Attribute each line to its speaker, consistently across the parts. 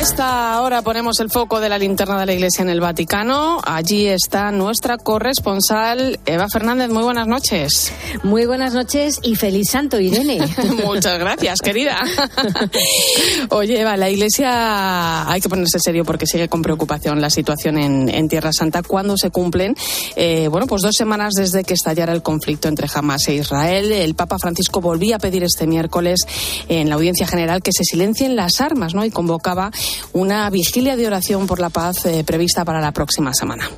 Speaker 1: A esta hora ponemos el foco de la linterna de la Iglesia en el Vaticano. Allí está nuestra corresponsal Eva Fernández. Muy buenas noches.
Speaker 2: Muy buenas noches y feliz santo, Irene.
Speaker 1: Muchas gracias, querida. Oye, Eva, la Iglesia hay que ponerse serio porque sigue con preocupación la situación en, Tierra Santa cuando se cumplen, eh, bueno, pues dos semanas desde que estallara el conflicto entre Hamas e Israel. El Papa Francisco volvía a pedir este miércoles en la audiencia general que se silencien las armas, ¿no? Y convocaba una vigilia de oración por la paz eh, prevista para la próxima semana.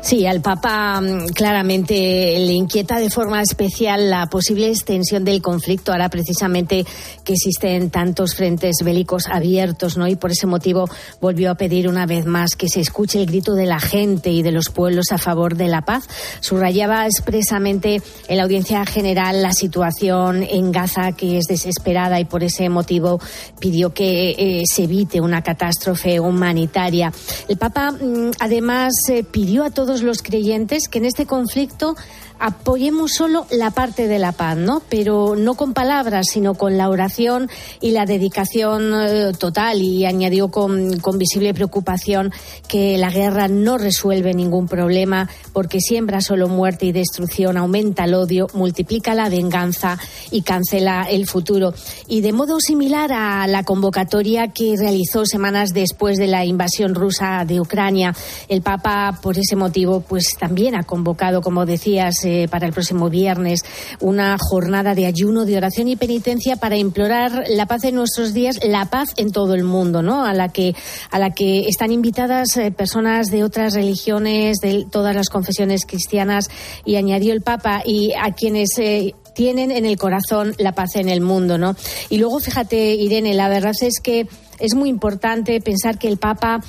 Speaker 2: Sí, al Papa mm, claramente le inquieta de forma especial la posible extensión del conflicto, ahora precisamente que existen tantos frentes bélicos abiertos, ¿no? Y por ese motivo volvió a pedir una vez más que se escuche el grito de la gente y de los pueblos a favor de la paz. Subrayaba expresamente en la audiencia general la situación en Gaza que es desesperada y por ese motivo pidió que eh, se evite una catástrofe humanitaria. El Papa mm, además eh, pidió a todos los creyentes que en este conflicto apoyemos solo la parte de la paz, ¿no? Pero no con palabras, sino con la oración y la dedicación eh, total. Y añadió con, con, visible preocupación que la guerra no resuelve ningún problema porque siembra solo muerte y destrucción, aumenta el odio, multiplica la venganza y cancela el futuro. Y de modo similar a la convocatoria que realizó semanas después de la invasión rusa de Ucrania, el Papa, por ese motivo, pues también ha convocado, como decías, eh, para el próximo viernes una jornada de ayuno, de oración y penitencia para implorar la paz en nuestros días, la paz en todo el mundo, ¿no? A la que, a la que están invitadas eh, personas de otras religiones, de todas las confesiones cristianas, y añadió el Papa, y a quienes eh, tienen en el corazón la paz en el mundo, ¿no? Y luego, fíjate, Irene, la verdad es que es muy importante pensar que el Papa,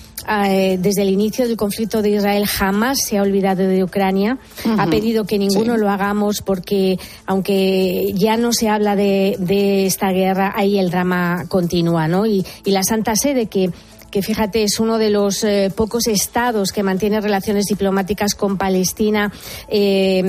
Speaker 2: eh, desde el inicio del conflicto de Israel, jamás se ha olvidado de Ucrania. Ha pedido que ninguno lo hagamos porque, aunque ya no se habla de, esta guerra, ahí el drama continúa, ¿no? Y, y la Santa Sede que que fíjate es uno de los eh, pocos estados que mantiene relaciones diplomáticas con Palestina. Eh,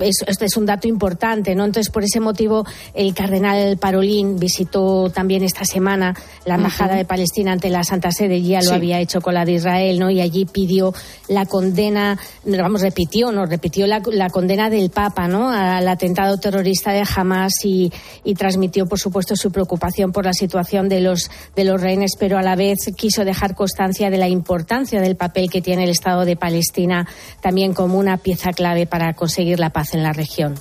Speaker 2: esto es un dato importante, ¿no? Entonces, por ese motivo, el cardenal Parolín visitó también esta semana la embajada de Palestina ante la Santa Sede, ya lo había hecho con la de Israel, ¿no? Y allí pidió la condena, vamos, repitió, ¿no? Repitió la, condena del Papa, ¿no? Al atentado terrorista de Hamas y, y transmitió, por supuesto, su preocupación por la situación de los de los rehenes, pero a la vez quiso dejar constancia de la importancia del papel que tiene el Estado de Palestina también como una pieza clave para conseguir la paz en la región.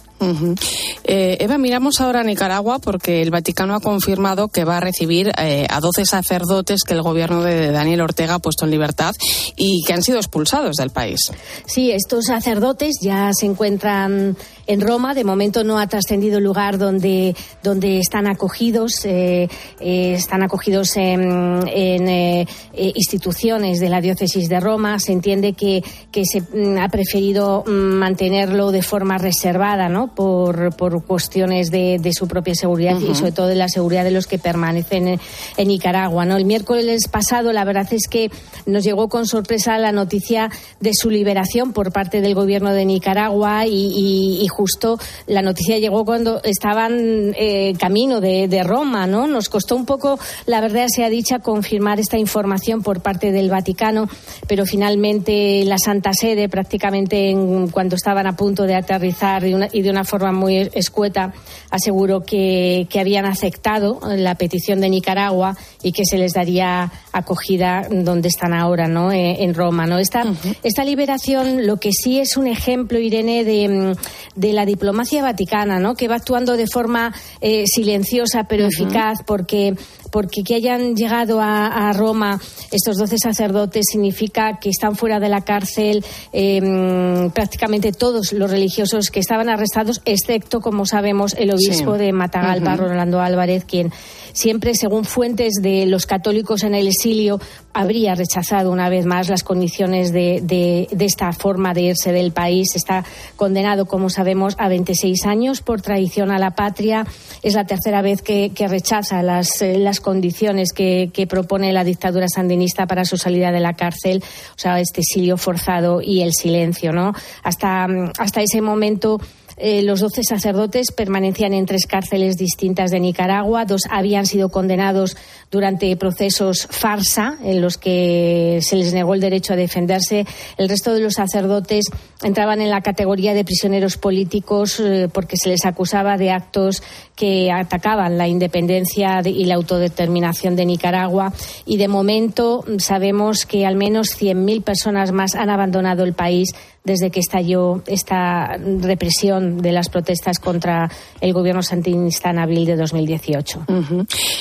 Speaker 1: Eh, Eva, miramos ahora a Nicaragua porque el Vaticano ha confirmado que va a recibir eh, a 12 sacerdotes que el gobierno de Daniel Ortega ha puesto en libertad y que han sido expulsados del país.
Speaker 2: Sí, estos sacerdotes ya se encuentran en Roma. De momento no ha trascendido el lugar donde, donde están acogidos. Eh, están acogidos en, instituciones de la diócesis de Roma. Se entiende que, que se mm, ha preferido mm, mantenerlo de forma reservada, ¿no? Por, por cuestiones de, de, su propia seguridad y sobre todo de la seguridad de los que permanecen en, Nicaragua. ¿no? El miércoles pasado, la verdad es que nos llegó con sorpresa la noticia de su liberación por parte del gobierno de Nicaragua y, y, justo la noticia llegó cuando estaban eh, camino de, de, Roma. ¿no? Nos costó un poco, la verdad sea dicha, confirmar esta información por parte del Vaticano, pero finalmente la Santa Sede, prácticamente en, cuando estaban a punto de aterrizar y de una forma muy escueta, aseguró que, que habían aceptado la petición de Nicaragua y que se les daría acogida donde están ahora, ¿no? Eh, en Roma, ¿no? Esta, esta liberación lo que sí es un ejemplo, Irene, de, de la diplomacia vaticana, ¿no? Que va actuando de forma eh, silenciosa pero eficaz porque porque que hayan llegado a, Roma estos doce sacerdotes significa que están fuera de la cárcel em, prácticamente todos los religiosos que estaban arrestados excepto, como sabemos, el obispo de Matagalpa, Rolando Álvarez, quien siempre, según fuentes de los católicos en el exilio, habría rechazado una vez más las condiciones de, de, esta forma de irse del país. Está condenado, como sabemos, a 26 años por traición a la patria. Es la tercera vez que, rechaza las, eh, las condiciones que, que, propone la dictadura sandinista para su salida de la cárcel, o sea, este exilio forzado y el silencio, ¿no? Hasta, hasta ese momento eh, los doce sacerdotes permanecían en tres cárceles distintas de Nicaragua. Dos habían sido condenados durante procesos farsa en los que se les negó el derecho a defenderse. El resto de los sacerdotes entraban en la categoría de prisioneros políticos eh, porque se les acusaba de actos que atacaban la independencia y la autodeterminación de Nicaragua. Y de momento sabemos que al menos 100.000 personas más han abandonado el país desde que estalló esta represión de las protestas contra el gobierno sandinista en abril de 2018.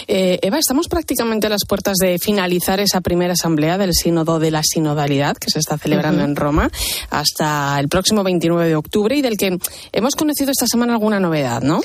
Speaker 1: Eh, Eva, estamos prácticamente a las puertas de finalizar esa primera asamblea del Sínodo de la Sinodalidad que se está celebrando en Roma hasta el próximo 29 de octubre y del que hemos conocido esta semana alguna novedad, ¿no?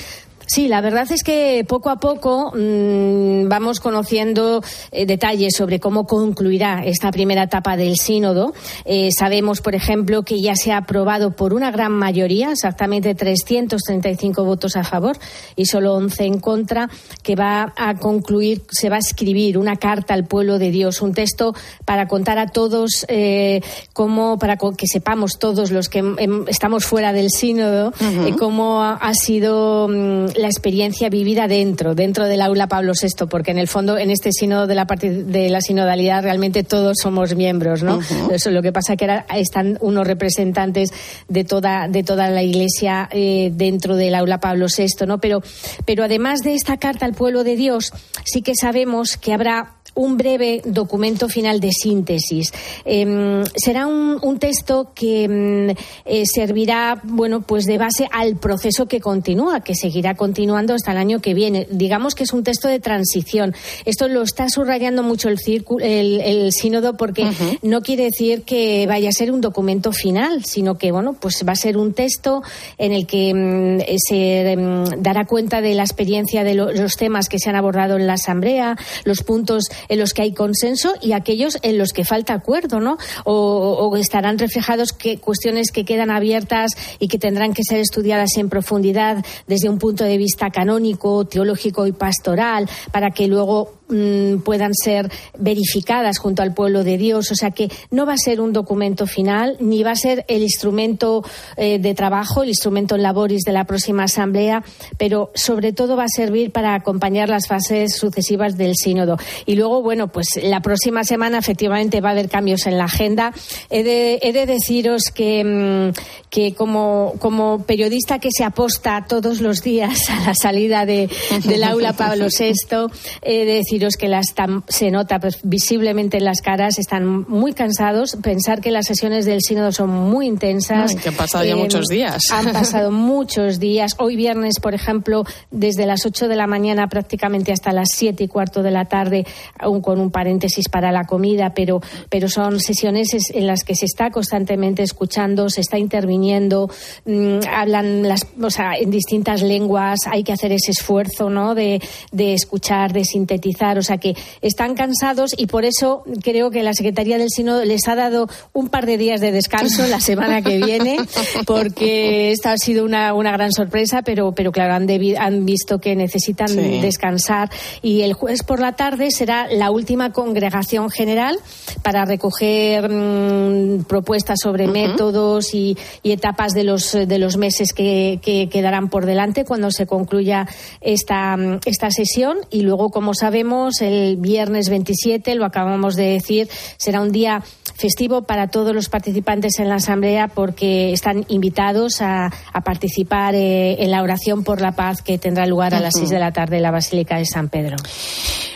Speaker 2: Sí, la verdad es que poco a poco mmm, vamos conociendo eh, detalles sobre cómo concluirá esta primera etapa del sínodo. Eh, sabemos, por ejemplo, que ya se ha aprobado por una gran mayoría, exactamente 335 votos a favor y solo 11 en contra, que va a concluir, se va a escribir una carta al pueblo de Dios, un texto para contar a todos eh, cómo, para que sepamos todos los que estamos fuera del sínodo, uh -huh. cómo ha sido mmm, la experiencia vivida dentro, dentro del aula Pablo VI, porque en el fondo en este sínodo de la de la sinodalidad realmente todos somos miembros, ¿no? Uh -huh. Eso lo que pasa que ahora están unos representantes de toda de toda la Iglesia eh, dentro del aula Pablo VI, ¿no? Pero pero además de esta carta al pueblo de Dios, sí que sabemos que habrá un breve documento final de síntesis. Eh, será un, un, texto que eh, servirá, bueno, pues de base al proceso que continúa, que seguirá continuando hasta el año que viene. Digamos que es un texto de transición. Esto lo está subrayando mucho el, círculo, el, el sínodo porque uh -huh. no quiere decir que vaya a ser un documento final, sino que, bueno, pues va a ser un texto en el que um, se dará cuenta de la experiencia de lo, los temas que se han abordado en la Asamblea, los puntos en los que hay consenso y aquellos en los que falta acuerdo, ¿no? O, estarán reflejados que, cuestiones que quedan abiertas y que tendrán que ser estudiadas en profundidad desde un punto de vista canónico, teológico y pastoral, para que luego mmm, puedan ser verificadas junto al pueblo de Dios. O sea que no va a ser un documento final, ni va a ser el instrumento eh, de trabajo, el instrumento en laboris de la próxima asamblea, pero sobre todo va a servir para acompañar las fases sucesivas del sínodo. Y luego, bueno, pues la próxima semana efectivamente va a haber cambios en la agenda. He de, he de deciros que, mmm, que como, como periodista que se aposta todos los días a la salida de, del aula Pablo VI, he de decir deciros que las se nota pues, visiblemente en las caras, están muy cansados. Pensar que las sesiones del sínodo son muy intensas.
Speaker 1: Ay, que han pasado ya eh, muchos días.
Speaker 2: Han pasado muchos días. Hoy viernes, por ejemplo, desde las 8 de la mañana prácticamente hasta las 7 y cuarto de la tarde, aún con un paréntesis para la comida, pero, pero son sesiones en las que se está constantemente escuchando, se está interviniendo, mmm, hablan las, o sea, en distintas lenguas, hay que hacer ese esfuerzo ¿no? de, de escuchar, de sintetizar o sea que están cansados y por eso creo que la Secretaría del Sínodo les ha dado un par de días de descanso la semana que viene, porque esta ha sido una, una gran sorpresa, pero, pero claro, han, han visto que necesitan sí. descansar. Y el jueves por la tarde será la última congregación general para recoger mmm, propuestas sobre uh -huh. métodos y, y, etapas de los, de los meses que, que quedarán por delante cuando se concluya esta, esta sesión. Y luego, como sabemos, el viernes 27, lo acabamos de decir, será un día festivo para todos los participantes en la Asamblea porque están invitados a, a participar eh, en la oración por la paz que tendrá lugar a las 6 de la tarde en la Basílica de San Pedro.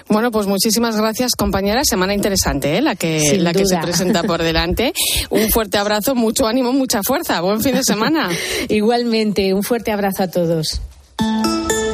Speaker 1: Bueno, pues muchísimas gracias, compañera. Semana interesante, ¿eh? la, que, la que se presenta por delante. Un fuerte abrazo, mucho ánimo, mucha fuerza. Buen fin de semana.
Speaker 2: Igualmente, un fuerte abrazo a todos.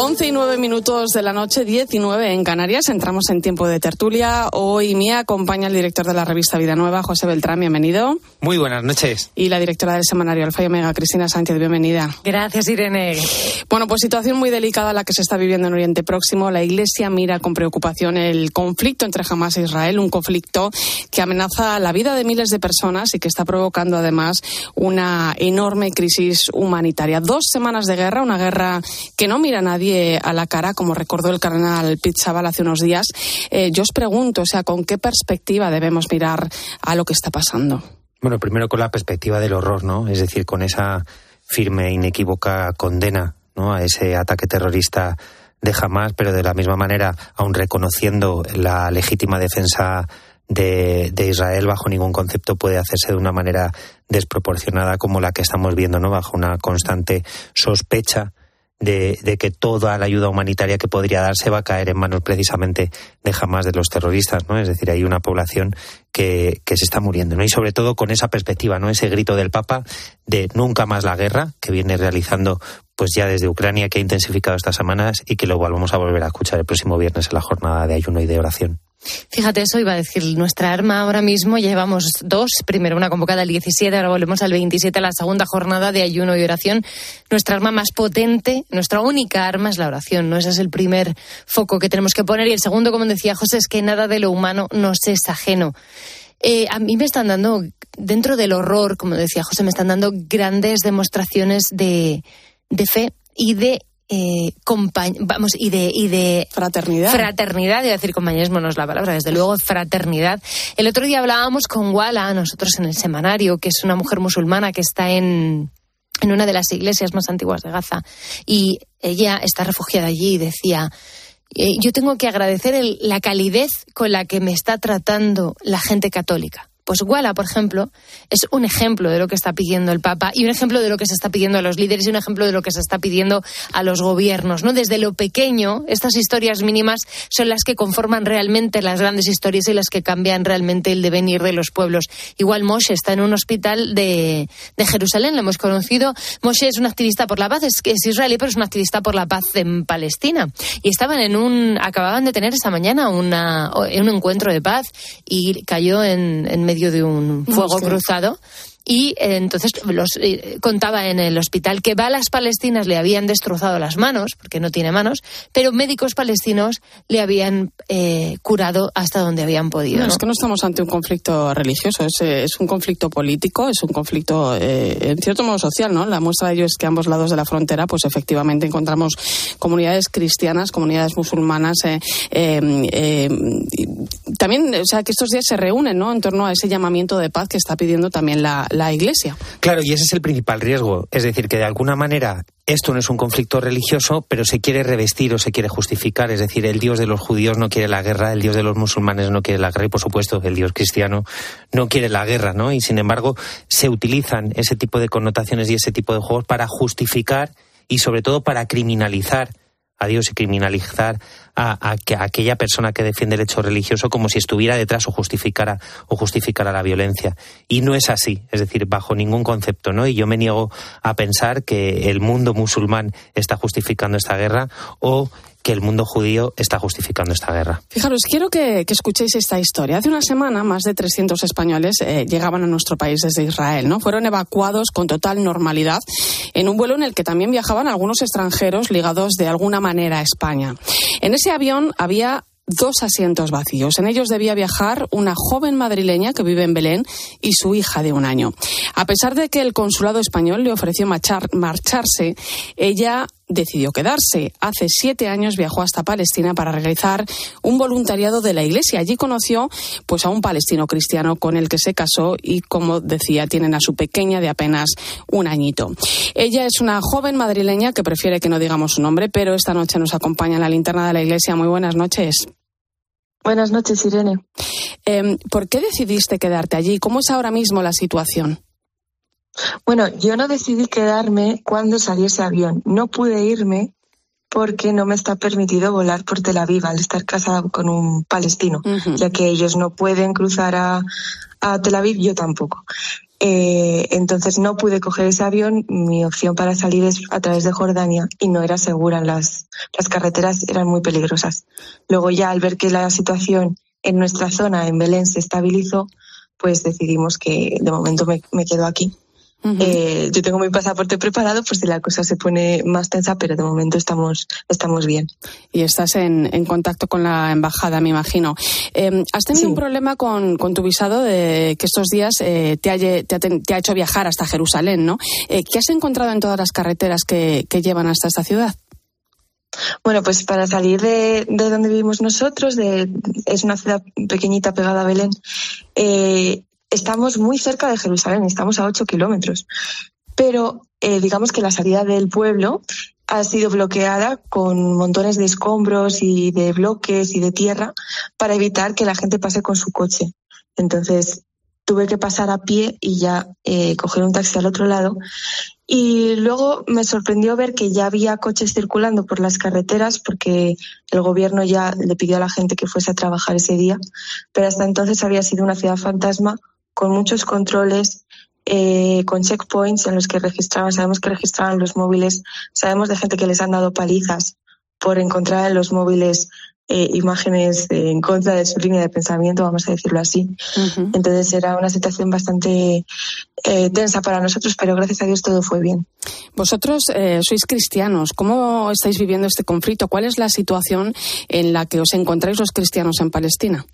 Speaker 1: 11 y 9 minutos de la noche, 19 en Canarias. Entramos en tiempo de tertulia. Hoy me acompaña el director de la revista Vida Nueva, José Beltrán. Bienvenido.
Speaker 3: Muy buenas noches.
Speaker 1: Y la directora del semanario Alfa y Omega, Cristina Sánchez. Bienvenida.
Speaker 4: Gracias, Irene.
Speaker 1: Bueno, pues situación muy delicada la que se está viviendo en Oriente Próximo. La Iglesia mira con preocupación el conflicto entre Hamas e Israel, un conflicto que amenaza la vida de miles de personas y que está provocando además una enorme crisis humanitaria. Dos semanas de guerra, una guerra que no mira a nadie a la cara, como recordó el cardenal Pizzabal hace unos días. Eh, yo os pregunto, o sea, ¿con qué perspectiva debemos mirar a lo que está pasando?
Speaker 3: Bueno, primero con la perspectiva del horror, ¿no? Es decir, con esa firme, e inequívoca condena ¿no? a ese ataque terrorista de Hamas, pero de la misma manera, aun reconociendo la legítima defensa de, de, Israel bajo ningún concepto puede hacerse de una manera desproporcionada como la que estamos viendo, ¿no? Bajo una constante sospecha de, que toda la ayuda humanitaria que podría darse va a caer en manos precisamente de jamás de los terroristas, ¿no? Es decir, hay una población que, que se está muriendo, ¿no? Y sobre todo con esa perspectiva, ¿no? Ese grito del Papa de nunca más la guerra que viene realizando pues ya desde Ucrania que ha intensificado estas semanas y que lo vamos a volver a escuchar el próximo viernes en la jornada de ayuno y de oración.
Speaker 4: Fíjate, eso iba a decir, nuestra arma ahora mismo llevamos dos, primero una convocada al 17, ahora volvemos al 27, a la segunda jornada de ayuno y oración. Nuestra arma más potente, nuestra única arma es la oración, ¿no? Ese es el primer foco que tenemos que poner y el segundo, como decía José, es que nada de lo humano nos es ajeno. Eh, a mí me están dando, dentro del horror, como decía José, me están dando grandes demostraciones de, de fe y de eh, vamos, y de, y de
Speaker 1: fraternidad.
Speaker 4: Fraternidad, iba a decir compañerismo no es la palabra, desde luego fraternidad. El otro día hablábamos con Wala, nosotros en el semanario, que es una mujer musulmana que está en, en una de las iglesias más antiguas de Gaza, y ella está refugiada allí y decía, eh, yo tengo que agradecer la calidez con la que me está tratando la gente católica. Pues Guala, por ejemplo, es un ejemplo de lo que está pidiendo el Papa y un ejemplo de lo que se está pidiendo a los líderes y un ejemplo de lo que se está pidiendo a los gobiernos. ¿no? Desde lo pequeño, estas historias mínimas son las que conforman realmente las grandes historias y las que cambian realmente el devenir de los pueblos. Igual Moshe está en un hospital de, Jerusalén, lo hemos conocido. Moshe es un activista por la paz, es, es israelí, pero es un activista por la paz en Palestina. Y estaban en un, acababan de tener esta mañana una, un encuentro de paz y cayó en, en medio de un fuego cruzado y eh, entonces los eh, contaba en el hospital que balas palestinas le habían destrozado las manos, porque no tiene manos, pero médicos palestinos le habían eh, curado hasta donde habían podido.
Speaker 1: No, Es que no estamos ante un conflicto religioso, es, es un conflicto político, es un conflicto en cierto modo social, ¿no? La muestra de ello es que a ambos lados de la frontera, pues efectivamente encontramos comunidades cristianas, comunidades musulmanas, también, o sea, que estos días se reúnen, ¿no? En torno a ese llamamiento de paz que está pidiendo también la la Iglesia.
Speaker 3: Claro, y ese es el principal riesgo. Es decir, que de alguna manera esto no es un conflicto religioso, pero se quiere revestir o se quiere justificar. Es decir, el Dios de los judíos no quiere la guerra, el Dios de los musulmanes no quiere la guerra y, por supuesto, el Dios cristiano no quiere la guerra, ¿no? Y, sin embargo, se utilizan ese tipo de connotaciones y ese tipo de juegos para justificar y, sobre todo, para criminalizar a Dios y criminalizar a, aquella persona que defiende el hecho religioso como si estuviera detrás o justificara o justificara la violencia. Y no es así, es decir, bajo ningún concepto, ¿no? Y yo me niego a pensar que el mundo musulmán está justificando esta guerra o que el mundo judío está justificando esta guerra.
Speaker 1: Fijaros, quiero que, escuchéis esta historia. Hace una semana, más de 300 españoles eh, llegaban a nuestro país desde Israel. ¿no? Fueron evacuados con total normalidad en un vuelo en el que también viajaban algunos extranjeros ligados de alguna manera a España. En ese avión había dos asientos vacíos. En ellos debía viajar una joven madrileña que vive en Belén y su hija de un año. A pesar de que el consulado español le ofreció marcharse, ella decidió quedarse. Hace siete años viajó hasta Palestina para realizar un voluntariado de la Iglesia. Allí conoció pues a un palestino cristiano con el que se casó y, como decía, tienen a su pequeña de apenas un añito. Ella es una joven madrileña que prefiere que no digamos su nombre, pero esta noche nos acompaña en la linterna de la Iglesia. Muy buenas noches.
Speaker 5: Buenas noches, Irene.
Speaker 1: Em, ¿Por qué decidiste quedarte allí? ¿Cómo es ahora mismo la situación?
Speaker 5: Bueno, yo no decidí quedarme cuando salió ese avión. No pude irme porque no me está permitido volar por Tel Aviv al estar casada con un palestino, ya que ellos no pueden cruzar a, a Tel Aviv, yo tampoco. Eh, entonces no pude coger ese avión. Mi opción para salir es a través de Jordania y no era segura. Las, las carreteras eran muy peligrosas. Luego ya al ver que la situación en nuestra zona, en Belén, se estabilizó, pues decidimos que de momento me, me quedo aquí. Eh, yo tengo mi pasaporte preparado por si la cosa se pone más tensa, pero de momento estamos, estamos bien.
Speaker 1: Y estás en, en contacto con la embajada, me imagino. Eh, ¿Has tenido un problema con, con, tu visado de que estos días eh, te, ha, te, ha, te, ha, hecho viajar hasta Jerusalén, ¿no? Eh, ¿Qué has encontrado en todas las carreteras que, que llevan hasta esta ciudad?
Speaker 5: Bueno, pues para salir de, de donde vivimos nosotros, de, es una ciudad pequeñita pegada a Belén, eh, estamos muy cerca de Jerusalén, estamos a 8 kilómetros. Pero eh, digamos que la salida del pueblo ha sido bloqueada con montones de escombros y de bloques y de tierra para evitar que la gente pase con su coche. Entonces tuve que pasar a pie y ya eh, coger un taxi al otro lado. Y luego me sorprendió ver que ya había coches circulando por las carreteras porque el gobierno ya le pidió a la gente que fuese a trabajar ese día. Pero hasta entonces había sido una ciudad fantasma con muchos controles, eh, con checkpoints en los que registraban, sabemos que registraban los móviles, sabemos de gente que les han dado palizas por encontrar en los móviles eh, imágenes eh, en contra de su línea de pensamiento, vamos a decirlo así. Uh -huh. Entonces era una situación bastante eh, tensa para nosotros, pero gracias a Dios todo fue bien.
Speaker 1: Vosotros eh, sois cristianos. ¿Cómo estáis viviendo este conflicto? ¿Cuál es la situación en la que os encontráis los cristianos en Palestina?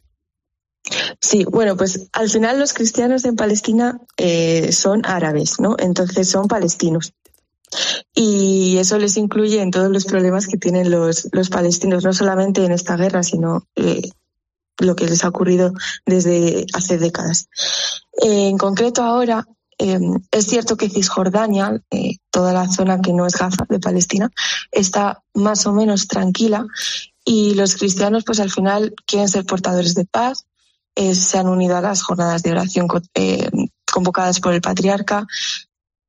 Speaker 5: Sí, bueno, pues al final los cristianos en Palestina eh, son árabes, ¿no? Entonces son palestinos. Y eso les incluye en todos los problemas que tienen los, los palestinos, no solamente en esta guerra, sino eh, lo que les ha ocurrido desde hace décadas. En concreto ahora, eh, es cierto que Cisjordania, eh, toda la zona que no es Gaza de Palestina, está más o menos tranquila y los cristianos pues al final quieren ser portadores de paz, eh, se han unido a las jornadas de oración eh, convocadas por el patriarca,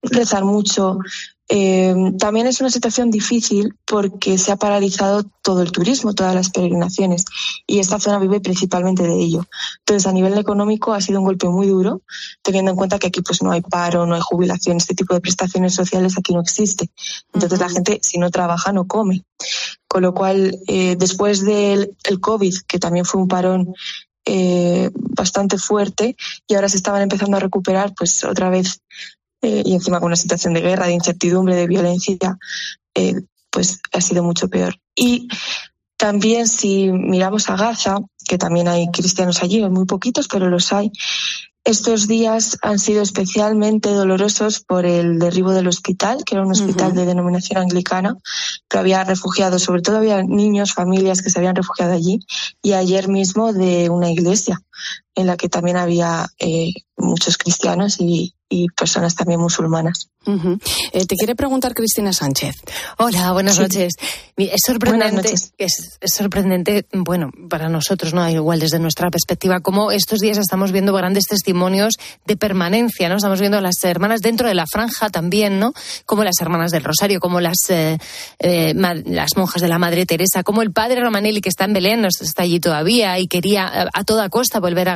Speaker 5: rezar mucho. Eh, también es una situación difícil porque se ha paralizado todo el turismo, todas las peregrinaciones, y esta zona vive principalmente de ello. Entonces, a nivel económico ha sido un golpe muy duro, teniendo en cuenta que aquí pues no hay paro, no hay jubilación, este tipo de prestaciones sociales aquí no existe. Entonces, uh -huh. la gente, si no trabaja, no come. Con lo cual, eh, después del el COVID, que también fue un parón eh, bastante fuerte y ahora se estaban empezando a recuperar, pues otra vez, eh, y encima con una situación de guerra, de incertidumbre, de violencia, eh, pues ha sido mucho peor. Y también si miramos a Gaza, que también hay cristianos allí, muy poquitos, pero los hay, estos días han sido especialmente dolorosos por el derribo del hospital, que era un hospital uh -huh. de denominación anglicana, que había refugiados, sobre todo había niños, familias que se habían refugiado allí, y ayer mismo de una iglesia en la que también había eh, muchos cristianos y, y personas también musulmanas.
Speaker 1: Uh -huh. eh, te quiere preguntar Cristina Sánchez.
Speaker 4: Hola, buenas sí. noches. Es sorprendente, es, es, sorprendente, bueno, para nosotros, ¿no? Igual desde nuestra perspectiva, como estos días estamos viendo grandes testimonios de permanencia, ¿no? Estamos viendo a las hermanas dentro de la franja también, ¿no? Como las hermanas del Rosario, como las, eh, eh, las monjas de la Madre Teresa, como el padre Romanelli que está en Belén, está allí todavía y quería a, a toda costa volver a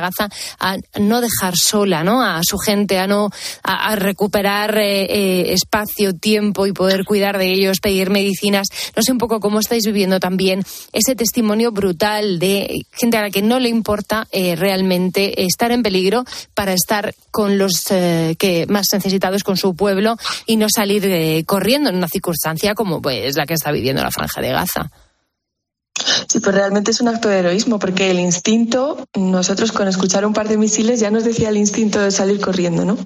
Speaker 4: A no dejar sola, ¿no? A su gente, a no, a, recuperar eh, eh, espacio, tiempo y poder cuidar de ellos, pedir medicinas. No sé un poco cómo estáis viviendo también ese testimonio brutal de gente a la que no le importa eh, realmente estar en peligro para estar con los eh, que más necesitados, con su pueblo y no salir corriendo en una circunstancia como pues la que está viviendo la franja de Gaza.
Speaker 5: Sí, pues realmente es un acto de heroísmo, porque el instinto, nosotros con escuchar un par de misiles ya nos decía el instinto de salir corriendo, ¿no?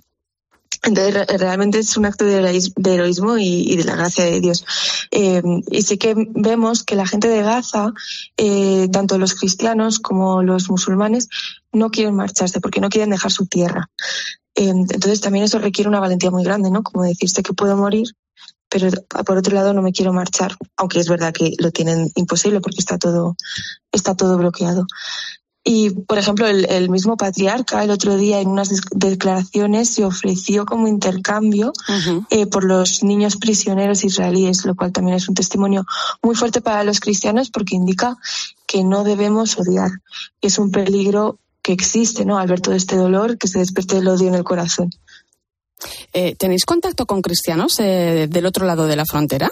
Speaker 5: Entonces, realmente es un acto de heroísmo y, de la gracia de Dios. Eh, y sí que vemos que la gente de Gaza, eh, tanto los cristianos como los musulmanes, no quieren marcharse porque no quieren dejar su tierra. Eh, entonces, también eso requiere una valentía muy grande, ¿no? Como decirse que puedo morir, pero por otro lado no me quiero marchar, aunque es verdad que lo tienen imposible porque está todo, está todo bloqueado. Y, por ejemplo, el, el, mismo patriarca el otro día en unas declaraciones se ofreció como intercambio uh -huh. eh, por los niños prisioneros israelíes, lo cual también es un testimonio muy fuerte para los cristianos porque indica que no debemos odiar, que es un peligro que existe, ¿no? Al ver todo este dolor, que se despierte el odio en el corazón.
Speaker 1: Eh, ¿Tenéis contacto con cristianos eh, del otro lado de la frontera?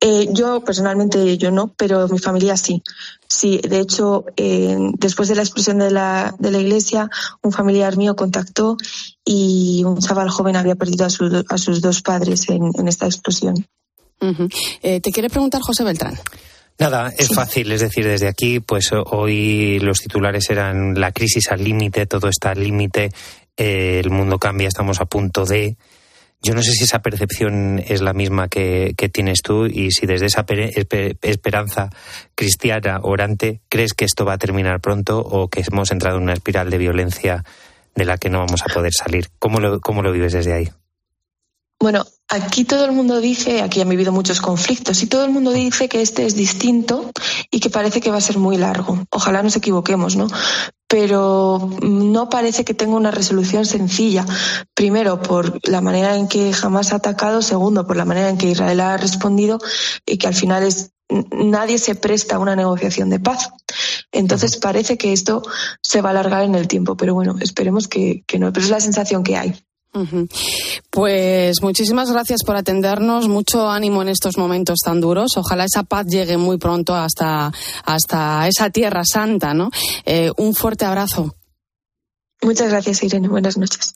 Speaker 5: Eh, yo personalmente yo no, pero mi familia sí. Sí, de hecho, eh, después de la explosión de la, de la iglesia, un familiar mío contactó y un chaval joven había perdido a, sus a sus dos padres en, en esta explosión.
Speaker 1: Eh, te quiere preguntar José Beltrán.
Speaker 3: Nada, es fácil, es decir, desde aquí, pues hoy los titulares eran la crisis al límite, todo está al límite, el mundo cambia, estamos a punto de. Yo no sé si esa percepción es la misma que, que tienes tú y si desde esa esperanza cristiana orante crees que esto va a terminar pronto o que hemos entrado en una espiral de violencia de la que no vamos a poder salir. ¿Cómo lo, cómo lo vives desde ahí?
Speaker 5: Bueno, aquí todo el mundo dice, aquí han vivido muchos conflictos, y todo el mundo dice que este es distinto y que parece que va a ser muy largo. Ojalá nos equivoquemos, ¿no? Pero no parece que tenga una resolución sencilla. Primero, por la manera en que jamás ha atacado. Segundo, por la manera en que Israel ha respondido y que al final es nadie se presta a una negociación de paz. Entonces parece que esto se va a alargar en el tiempo, pero bueno, esperemos que, que no. Pero es la sensación que hay.
Speaker 1: Pues muchísimas gracias por atendernos, mucho ánimo en estos momentos tan duros. Ojalá esa paz llegue muy pronto hasta, hasta esa tierra santa, ¿no? Eh, un fuerte abrazo.
Speaker 5: Muchas gracias, Irene. Buenas noches.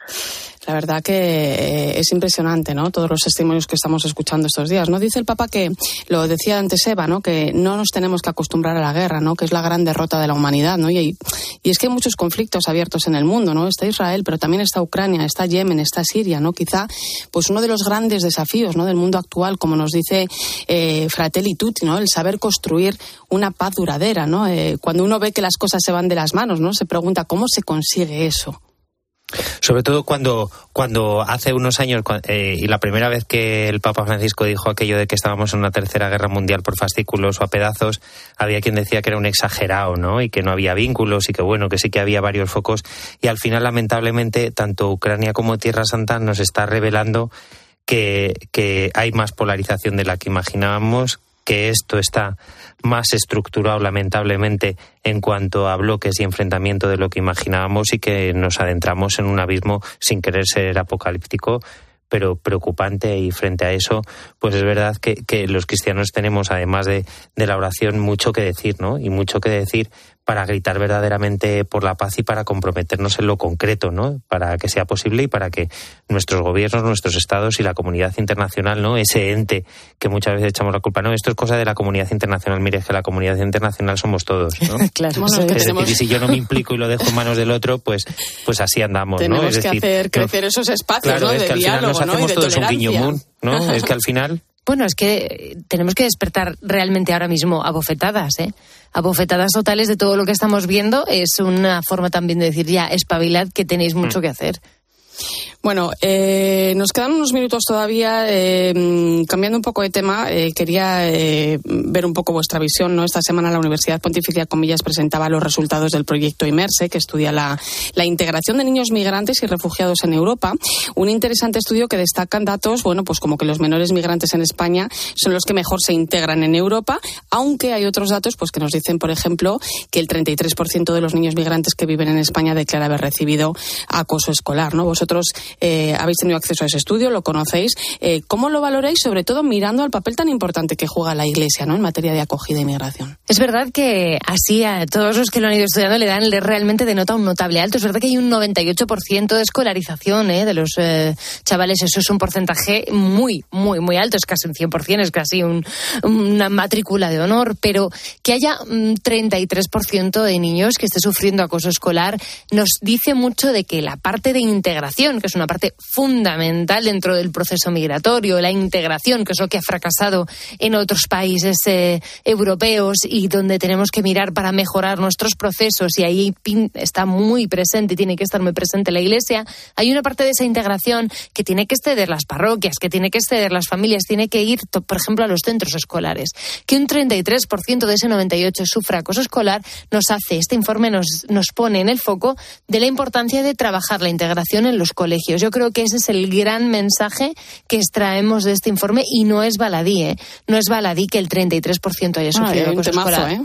Speaker 1: La verdad que eh, es impresionante, ¿no? Todos los testimonios que estamos escuchando estos días, ¿no? Dice el Papa que, lo decía antes Eva, ¿no? Que no nos tenemos que acostumbrar a la guerra, ¿no? Que es la gran derrota de la humanidad, ¿no? Y, es que hay muchos conflictos abiertos en el mundo, ¿no? Está Israel, pero también está Ucrania, está Yemen, está Siria, ¿no? Quizá, pues uno de los grandes desafíos, ¿no? Del mundo actual, como nos dice eh, Fratelli Tutti, ¿no? El saber construir una paz duradera, ¿no? Eh, cuando uno ve que las cosas se van de las manos, ¿no? Se pregunta cómo se consigue eso.
Speaker 3: Sobre todo cuando, cuando hace unos años, eh, y la primera vez que el Papa Francisco dijo aquello de que estábamos en una tercera guerra mundial por fascículos o a pedazos, había quien decía que era un exagerado, ¿no? Y que no había vínculos y que bueno, que sí que había varios focos. Y al final, lamentablemente, tanto Ucrania como Tierra Santa nos está revelando que, que hay más polarización de la que imaginábamos, que esto está más estructurado lamentablemente en cuanto a bloques y enfrentamiento de lo que imaginábamos y que nos adentramos en un abismo sin querer ser apocalíptico pero preocupante y frente a eso, pues es verdad que, los cristianos tenemos, además de, de la oración, mucho que decir, ¿no? Y mucho que decir para gritar verdaderamente por la paz y para comprometernos en lo concreto, ¿no? Para que sea posible y para que nuestros gobiernos, nuestros estados y la comunidad internacional, ¿no? Ese ente que muchas veces echamos la culpa, no, esto es cosa de la comunidad internacional, mire, es que la comunidad internacional somos todos, ¿no?
Speaker 4: Claro.
Speaker 1: Bueno, que
Speaker 4: es.
Speaker 1: Tenemos-
Speaker 3: decir, y si yo no me implico y lo dejo en manos del otro, pues, pues así andamos, ¿no?
Speaker 1: Tenemos
Speaker 3: Es
Speaker 1: que
Speaker 3: decir,
Speaker 1: hacer
Speaker 3: no-
Speaker 1: crecer esos espacios,
Speaker 3: Claro,
Speaker 1: ¿no?
Speaker 3: es
Speaker 1: De
Speaker 3: que al final
Speaker 1: diálogo,
Speaker 3: nos
Speaker 1: ¿no? Y
Speaker 3: hacemos
Speaker 1: de
Speaker 3: todos un
Speaker 1: tolerancia.
Speaker 3: guiñomún, ¿no? Es que al final
Speaker 4: Bueno, es que eh, tenemos que despertar realmente ahora mismo a bofetadas, ¿eh? A bofetadas totales de todo lo que estamos viendo. Es una forma también de decir, ya, espabilad, que tenéis mucho que hacer.
Speaker 1: Bueno, eh, nos quedan unos minutos todavía. eh, cambiando un poco de tema, eh, quería eh, ver un poco vuestra visión. ¿no? Esta semana la Universidad Pontificia Comillas presentaba los resultados del proyecto Imerse, que estudia la, la integración de niños migrantes y refugiados en Europa. Un interesante estudio que destacan datos, bueno, pues como que los menores migrantes en España son los que mejor se integran en Europa, aunque hay otros datos pues que nos dicen, por ejemplo, que el 33% de los niños migrantes que viven en España declara haber recibido acoso escolar. ¿no? Vosotros eh, habéis tenido acceso a ese estudio, lo conocéis. Eh, ¿Cómo lo valoráis, sobre todo mirando al papel tan importante que juega la Iglesia ¿no? en materia de acogida y migración?
Speaker 4: Es verdad que así a todos los que lo han ido estudiando le dan le realmente denota un notable alto. Es verdad que hay un 98% de escolarización ¿eh? de los eh, chavales. Eso es un porcentaje muy, muy, muy alto. Es casi un 100%, es casi un- una matrícula de honor. Pero que haya un 33% de niños que esté sufriendo acoso escolar nos dice mucho de que la parte de integración, que es una parte fundamental dentro del proceso migratorio, la integración, que es lo que ha fracasado en otros países eh, europeos y donde tenemos que mirar para mejorar nuestros procesos y ahí está muy presente y tiene que estar muy presente la Iglesia, hay una parte de esa integración que tiene que exceder las parroquias, que tiene que exceder las familias, tiene que ir, por ejemplo, a los centros escolares. Que un 33% de ese 98% sufra acoso escolar nos hace, este informe nos, nos pone en el foco de la importancia de trabajar la integración en los colegios. Yo creo que ese es el gran mensaje que extraemos de este informe y no es baladí, ¿eh? No es baladí que el 33% haya
Speaker 1: Ah,
Speaker 4: sufrido
Speaker 1: un
Speaker 4: acoso
Speaker 1: temazo,
Speaker 4: escolar.
Speaker 1: ¿eh?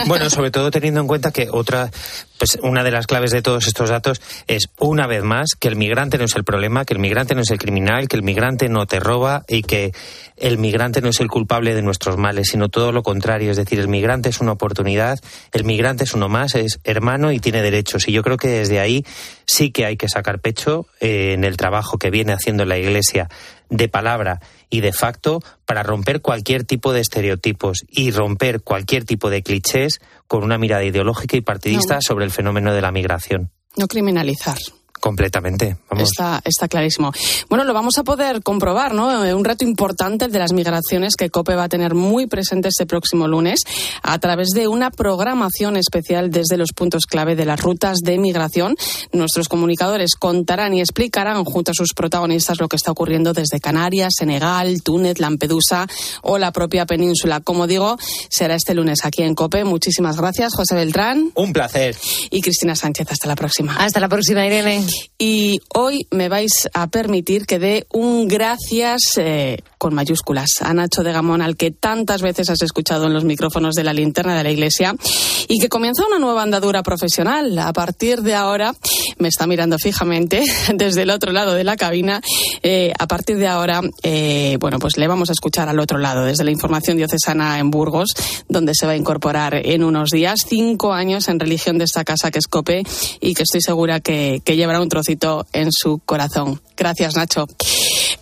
Speaker 3: Bueno, sobre todo teniendo en cuenta que otra, pues una de las claves de todos estos datos es, una vez más, que el migrante no es el problema, que el migrante no es el criminal, que el migrante no te roba y que el migrante no es el culpable de nuestros males, sino todo lo contrario. Es decir, el migrante es una oportunidad, el migrante es uno más, es hermano y tiene derechos. Y yo creo que desde ahí sí que hay que sacar pecho eh, en el trabajo que viene haciendo la Iglesia de palabra y de facto para romper cualquier tipo de estereotipos y romper cualquier tipo de clichés con una mirada ideológica y partidista sobre el fenómeno de la migración.
Speaker 1: No criminalizar.
Speaker 3: Completamente. Vamos.
Speaker 1: Está, está clarísimo. Bueno, lo vamos a poder comprobar, ¿no? Eh, un reto importante el de las migraciones que COPE va a tener muy presente este próximo lunes a través de una programación especial desde los puntos clave de las rutas de migración. Nuestros comunicadores contarán y explicarán junto a sus protagonistas lo que está ocurriendo desde Canarias, Senegal, Túnez, Lampedusa o la propia península. Como digo, será este lunes aquí en COPE. Muchísimas gracias, José Beltrán.
Speaker 3: Un placer.
Speaker 1: Y Cristina Sánchez. Hasta la próxima.
Speaker 4: Hasta la próxima, Irene.
Speaker 1: Y hoy me vais a permitir que dé un gracias eh, con mayúsculas a Nacho de Gamón, al que tantas veces has escuchado en los micrófonos de la linterna de la iglesia, y que comienza una nueva andadura profesional. A partir de ahora, me está mirando fijamente desde el otro lado de la cabina. Eh, a partir de ahora, eh, bueno, pues le vamos a escuchar al otro lado, desde la información diocesana en Burgos, donde se va a incorporar en unos días cinco años en religión de esta casa que es COPE y que estoy segura que, que llevará un trocito en su corazón. Gracias, Nacho.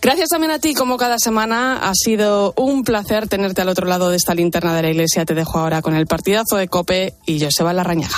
Speaker 1: Gracias también a ti, como cada semana. Ha sido un placer tenerte al otro lado de esta linterna de la iglesia. Te dejo ahora con el partidazo de Cope y Joseba Larrañaga.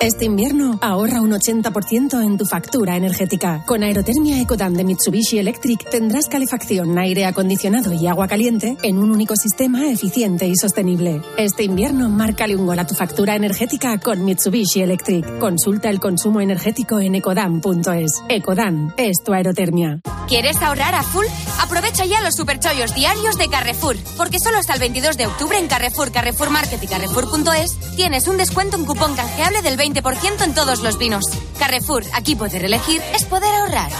Speaker 6: Este invierno ahorra un 80% en tu factura energética. Con Aerotermia Ecodan de Mitsubishi Electric tendrás calefacción, aire acondicionado y agua caliente en un único sistema eficiente y sostenible. Este invierno márcale un gol a tu factura energética con Mitsubishi Electric. Consulta el consumo energético en ecodan.es. Ecodan es tu aerotermia.
Speaker 7: ¿Quieres ahorrar a full? Aprovecha ya los superchollos diarios de Carrefour, porque solo hasta el 22 de octubre en Carrefour, Carrefour Market y Carrefour.es tienes un descuento en cupón canjeable del 20 20% en todos los vinos. Carrefour, aquí poder elegir es poder ahorrar.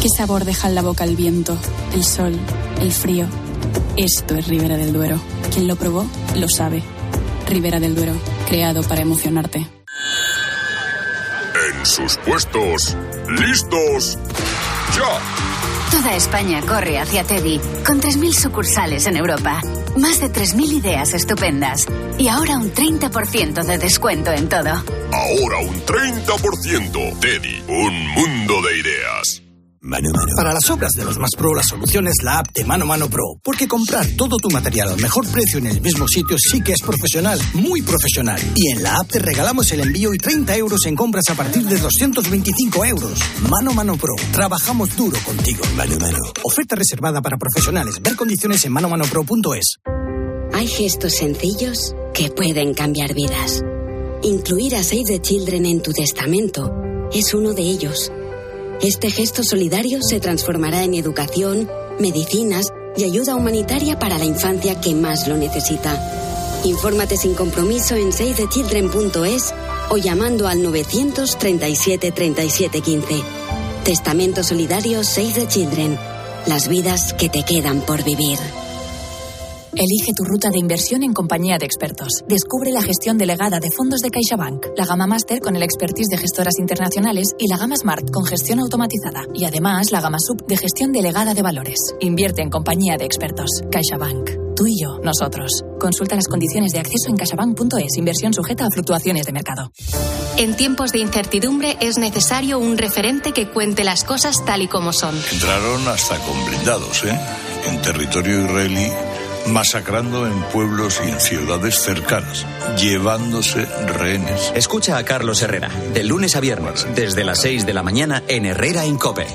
Speaker 8: ¿Qué sabor deja en la boca el viento, el sol, el frío? Esto es Ribera del Duero. Quien lo probó, lo sabe. Ribera del Duero, creado para emocionarte.
Speaker 9: En sus puestos, listos, ya.
Speaker 10: Toda España corre hacia Teddy, con 3.000 sucursales en Europa. Más de 3.000 ideas estupendas. Y ahora un 30% de descuento en todo.
Speaker 9: Ahora un 30%. Teddy, un mundo de.
Speaker 11: Mano Mano. Para las obras de los más pro, la solución es la app de Mano Mano Pro. Porque comprar todo tu material al mejor precio en el mismo sitio sí que es profesional, muy profesional. Y en la app te regalamos el envío y 30 euros en compras a partir de 225 euros. Mano Mano Pro. Trabajamos duro contigo. Mano Mano. Oferta reservada para profesionales. Ver condiciones en manomanopro.es.
Speaker 12: Hay gestos sencillos que pueden cambiar vidas. Incluir a Save the Children en tu testamento es uno de ellos. Este gesto solidario se transformará en educación, medicinas y ayuda humanitaria para la infancia que más lo necesita. Infórmate sin compromiso en savethechildren.es o llamando al 937 37 15. Testamento solidario Save the Children. Las vidas que te quedan por vivir.
Speaker 13: Elige tu ruta de inversión en compañía de expertos. Descubre la gestión delegada de fondos de CaixaBank, la gama Master con el expertise de gestoras internacionales y la gama Smart con gestión automatizada. Y además la gama Sub de gestión delegada de valores. Invierte en compañía de expertos. CaixaBank. Tú y yo, nosotros. Consulta las condiciones de acceso en casabank.es. Inversión sujeta a fluctuaciones de mercado.
Speaker 14: En tiempos de incertidumbre es necesario un referente que cuente las cosas tal y como son.
Speaker 15: Entraron hasta con blindados, ¿eh? En territorio israelí, masacrando en pueblos y en ciudades cercanas, llevándose rehenes.
Speaker 16: Escucha a Carlos Herrera, de lunes a viernes, desde las 6 de la mañana en Herrera en Cope.